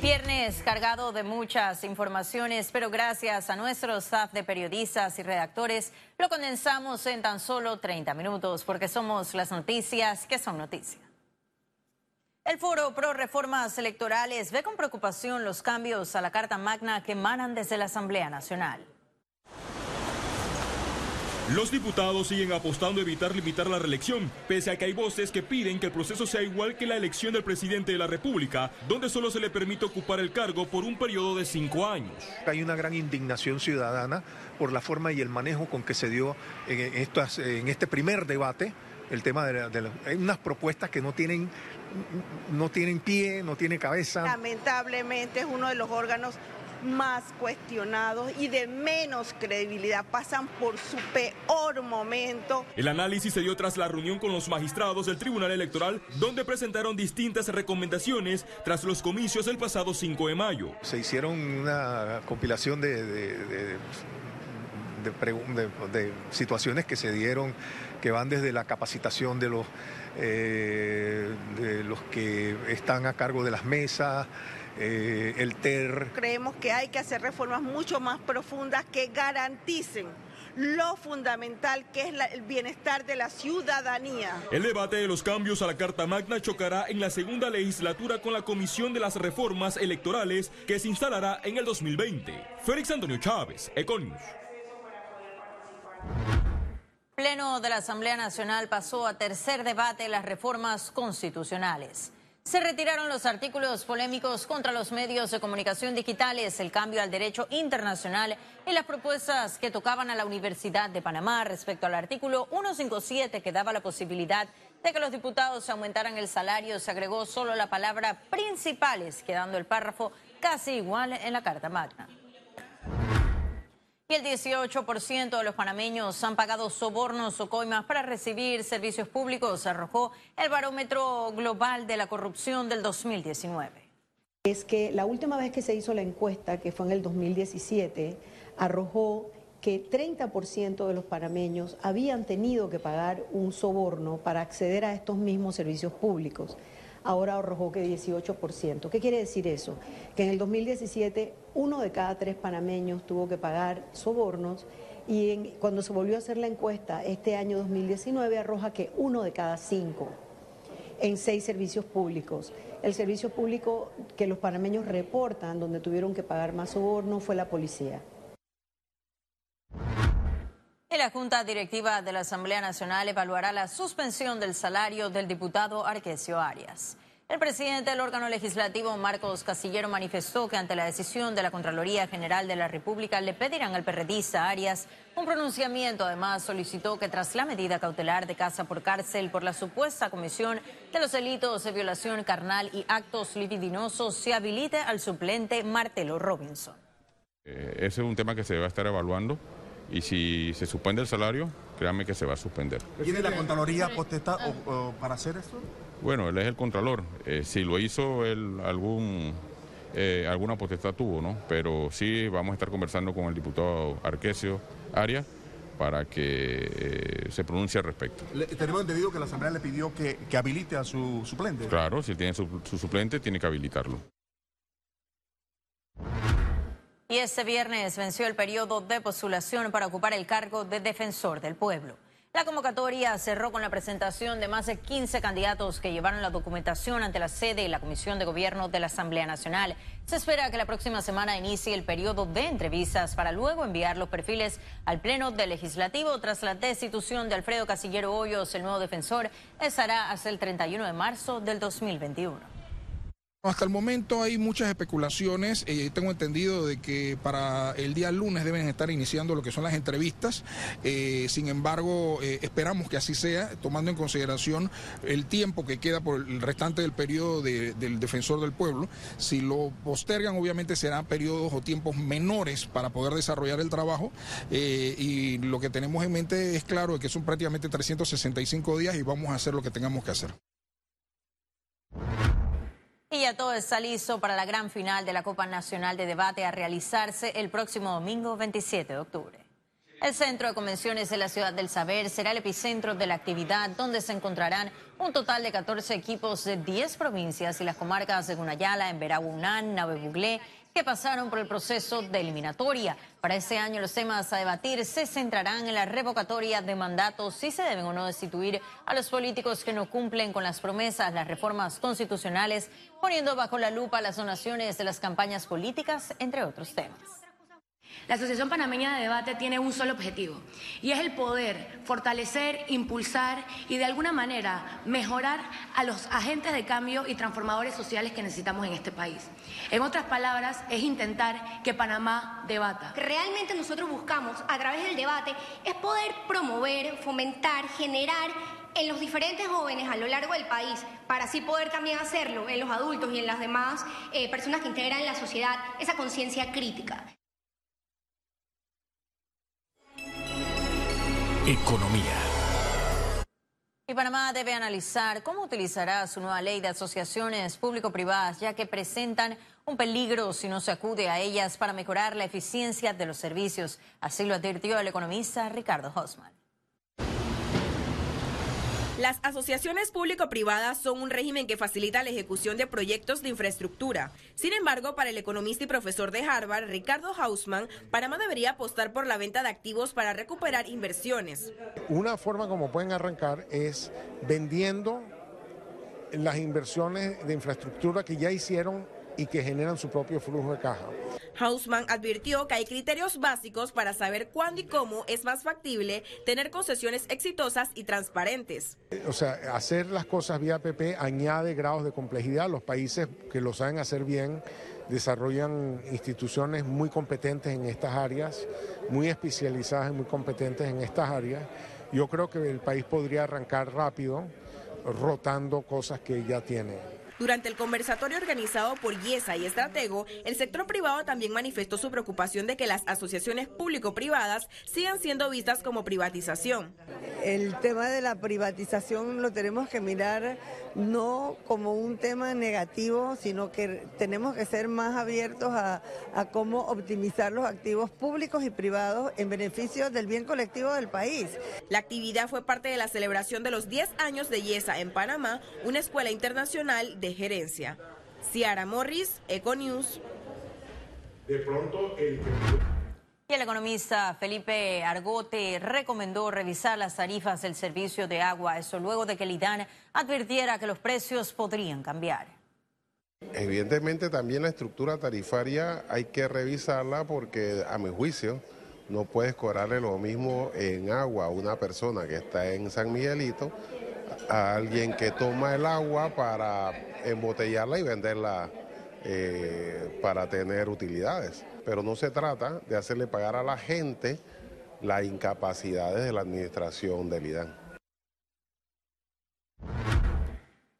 Viernes cargado de muchas informaciones, pero gracias a nuestro staff de periodistas y redactores lo condensamos en tan solo 30 minutos porque somos las noticias que son noticias. El Foro Pro Reformas Electorales ve con preocupación los cambios a la Carta Magna que emanan desde la Asamblea Nacional. Los diputados siguen apostando a evitar limitar la reelección, pese a que hay voces que piden que el proceso sea igual que la elección del presidente de la República, donde solo se le permite ocupar el cargo por un periodo de cinco años. Hay una gran indignación ciudadana por la forma y el manejo con que se dio en, estas, en este primer debate el tema de, de, hay unas propuestas que no tienen no tienen pie, no tiene cabeza. Lamentablemente es uno de los órganos más cuestionados y de menos credibilidad, pasan por su peor momento. El análisis se dio tras la reunión con los magistrados del Tribunal Electoral, donde presentaron distintas recomendaciones tras los comicios del pasado 5 de mayo. Se hicieron una compilación de, de, de de, situaciones que se dieron, que van desde la capacitación de los, eh, de los que están a cargo de las mesas, eh, el TER. Creemos que hay que hacer reformas mucho más profundas que garanticen lo fundamental que es la, el bienestar de la ciudadanía. El debate de los cambios a la Carta Magna chocará en la segunda legislatura con la Comisión de las Reformas Electorales que se instalará en el 2020. Félix Antonio Chávez, Econius. Pleno de la Asamblea Nacional pasó a tercer debate las reformas constitucionales. Se retiraron los artículos polémicos contra los medios de comunicación digitales, el cambio al derecho internacional y las propuestas que tocaban a la Universidad de Panamá respecto al artículo 157 que daba la posibilidad de que los diputados aumentaran el salario. Se agregó solo la palabra principales, quedando el párrafo casi igual en la Carta Magna. Y el 18% de los panameños han pagado sobornos o coimas para recibir servicios públicos, arrojó el barómetro global de la corrupción del 2019. Es que la última vez que se hizo la encuesta, que fue en el 2017, arrojó que 30% de los panameños habían tenido que pagar un soborno para acceder a estos mismos servicios públicos ahora arrojó que 18%. ¿Qué quiere decir eso? Que en el 2017 uno de cada tres panameños tuvo que pagar sobornos y cuando se volvió a hacer la encuesta este año 2019 arroja que uno de cada cinco en seis servicios públicos. El servicio público que los panameños reportan donde tuvieron que pagar más soborno fue la policía. La Junta Directiva de la Asamblea Nacional evaluará la suspensión del salario del diputado Arquesio Arias. El presidente del órgano legislativo, Marcos Casillero, manifestó que ante la decisión de la Contraloría General de la República le pedirán al perredista Arias un pronunciamiento. Además, solicitó que tras la medida cautelar de casa por cárcel por la supuesta comisión de los delitos de violación carnal y actos libidinosos se habilite al suplente Martelo Robinson. Eh, ese es un tema que se va a estar evaluando y si se suspende el salario, créanme que se va a suspender. ¿Tiene la Contraloría potestad para hacer eso? Bueno, él es el Contralor. Eh, si lo hizo él, algún, eh, alguna potestad tuvo, ¿no? Pero sí vamos a estar conversando con el diputado Arquesio Arias para que eh, se pronuncie al respecto. tenemos entendido que la Asamblea le pidió que, habilite a su suplente. Claro, si él tiene su suplente, tiene que habilitarlo. Y este viernes venció el periodo de postulación para ocupar el cargo de defensor del pueblo. La convocatoria cerró con la presentación de más de 15 candidatos que llevaron la documentación ante la sede y la Comisión de Gobierno de la Asamblea Nacional. Se espera que la próxima semana inicie el periodo de entrevistas para luego enviar los perfiles al Pleno del Legislativo. Tras la destitución de Alfredo Casillero Hoyos, el nuevo defensor estará hasta el 31 de marzo del 2021. Hasta el momento hay muchas especulaciones. Eh, tengo entendido de que para el día lunes deben estar iniciando lo que son las entrevistas. Eh, sin embargo, eh, esperamos que así sea, tomando en consideración el tiempo que queda por el restante del periodo del defensor del pueblo. Si lo postergan, obviamente serán periodos o tiempos menores para poder desarrollar el trabajo. y lo que tenemos en mente es claro que son prácticamente 365 días y vamos a hacer lo que tengamos que hacer. Y ya todo está listo para la gran final de la Copa Nacional de Debate a realizarse el próximo domingo 27 de octubre. El Centro de Convenciones de la Ciudad del Saber será el epicentro de la actividad donde se encontrarán un total de 14 equipos de 10 provincias y las comarcas de Gunayala, Emberá-Unán, Nave que pasaron por el proceso de eliminatoria. Para este año los temas a debatir se centrarán en la revocatoria de mandatos, si se deben o no destituir a los políticos que no cumplen con las promesas, las reformas constitucionales, poniendo bajo la lupa las donaciones de las campañas políticas, entre otros temas. La Asociación Panameña de Debate tiene un solo objetivo y es el poder fortalecer, impulsar y de alguna manera mejorar a los agentes de cambio y transformadores sociales que necesitamos en este país. En otras palabras, es intentar que Panamá debata. Realmente nosotros buscamos a través del debate es poder promover, fomentar, generar en los diferentes jóvenes a lo largo del país, para así poder también hacerlo en los adultos y en las demás eh, personas que integran la sociedad, esa conciencia crítica. Economía. Y Panamá debe analizar cómo utilizará su nueva ley de asociaciones público-privadas, ya que presentan un peligro si no se acude a ellas para mejorar la eficiencia de los servicios. Así lo advirtió el economista Ricardo Hosman. Las asociaciones público-privadas son un régimen que facilita la ejecución de proyectos de infraestructura. Sin embargo, para el economista y profesor de Harvard, Ricardo Hausman, Panamá debería apostar por la venta de activos para recuperar inversiones. Una forma como pueden arrancar es vendiendo las inversiones de infraestructura que ya hicieron y que generan su propio flujo de caja. Hausman advirtió que hay criterios básicos para saber cuándo y cómo es más factible tener concesiones exitosas y transparentes. O sea, hacer las cosas vía PP añade grados de complejidad. Los países que lo saben hacer bien desarrollan instituciones muy competentes en estas áreas, muy especializadas y muy competentes en estas áreas. Yo creo que el país podría arrancar rápido rotando cosas que ya tiene. Durante el conversatorio organizado por IESA y Estratego, el sector privado también manifestó su preocupación de que las asociaciones público-privadas sigan siendo vistas como privatización. El tema de la privatización lo tenemos que mirar no como un tema negativo, sino que tenemos que ser más abiertos a, cómo optimizar los activos públicos y privados en beneficio del bien colectivo del país. La actividad fue parte de la celebración de los 10 años de IESA en Panamá, una escuela internacional de gerencia. Ciara Morris, Econews. De pronto el... Y el economista Felipe Argote recomendó revisar las tarifas del servicio de agua, eso luego de que el IDAN advirtiera que los precios podrían cambiar. Evidentemente también la estructura tarifaria hay que revisarla porque a mi juicio no puedes cobrarle lo mismo en agua a una persona que está en San Miguelito a alguien que toma el agua para embotellarla y venderla eh, para tener utilidades pero no se trata de hacerle pagar a la gente las incapacidades de la administración del IDAN.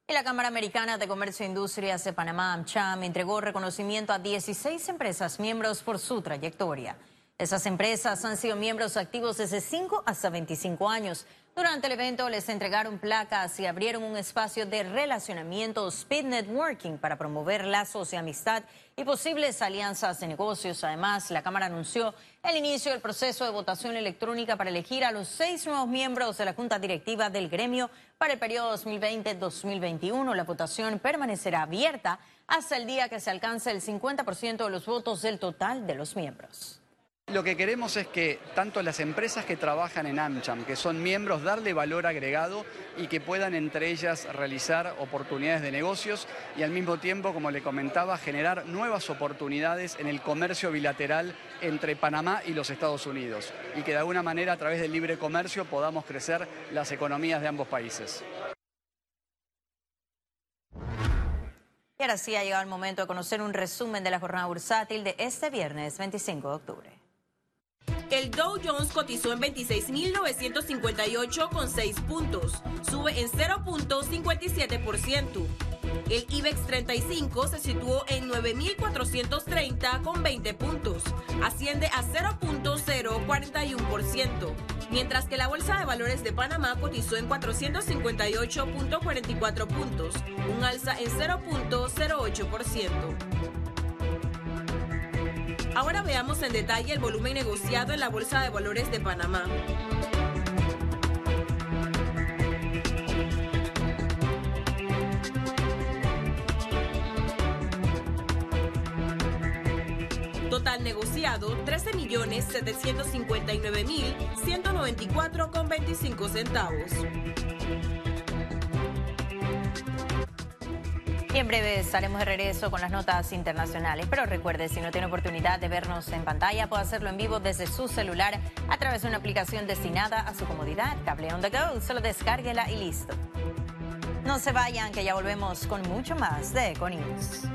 Y la Cámara Americana de Comercio e Industrias de Panamá, AmCham, entregó reconocimiento a 16 empresas miembros por su trayectoria. Esas empresas han sido miembros activos desde 5 hasta 25 años. Durante el evento les entregaron placas y abrieron un espacio de relacionamiento Speed Networking para promover lazos de amistad y posibles alianzas de negocios. Además, la Cámara anunció el inicio del proceso de votación electrónica para elegir a los seis nuevos miembros de la Junta Directiva del gremio para el periodo 2020-2021. La votación permanecerá abierta hasta el día que se alcance el 50% de los votos del total de los miembros. Lo que queremos es que tanto las empresas que trabajan en AmCham, que son miembros, darle valor agregado y que puedan entre ellas realizar oportunidades de negocios y al mismo tiempo, como le comentaba, generar nuevas oportunidades en el comercio bilateral entre Panamá y los Estados Unidos y que de alguna manera a través del libre comercio podamos crecer las economías de ambos países. Y ahora sí ha llegado el momento de conocer un resumen de la jornada bursátil de este viernes 25 de octubre. El Dow Jones cotizó en 26.958 con 6 puntos, sube en 0.57%. El IBEX 35 se situó en 9.430 con 20 puntos, asciende a 0.041%, mientras que la Bolsa de Valores de Panamá cotizó en 458.44 puntos, un alza en 0.08%. Ahora veamos en detalle el volumen negociado en la Bolsa de Valores de Panamá. Total negociado 13.759.194,25 centavos. En breve estaremos de regreso con las notas internacionales. Pero recuerde, si no tiene oportunidad de vernos en pantalla, puede hacerlo en vivo desde su celular a través de una aplicación destinada a su comodidad. Cable on the go, solo descárguela y listo. No se vayan, que ya volvemos con mucho más de Econews.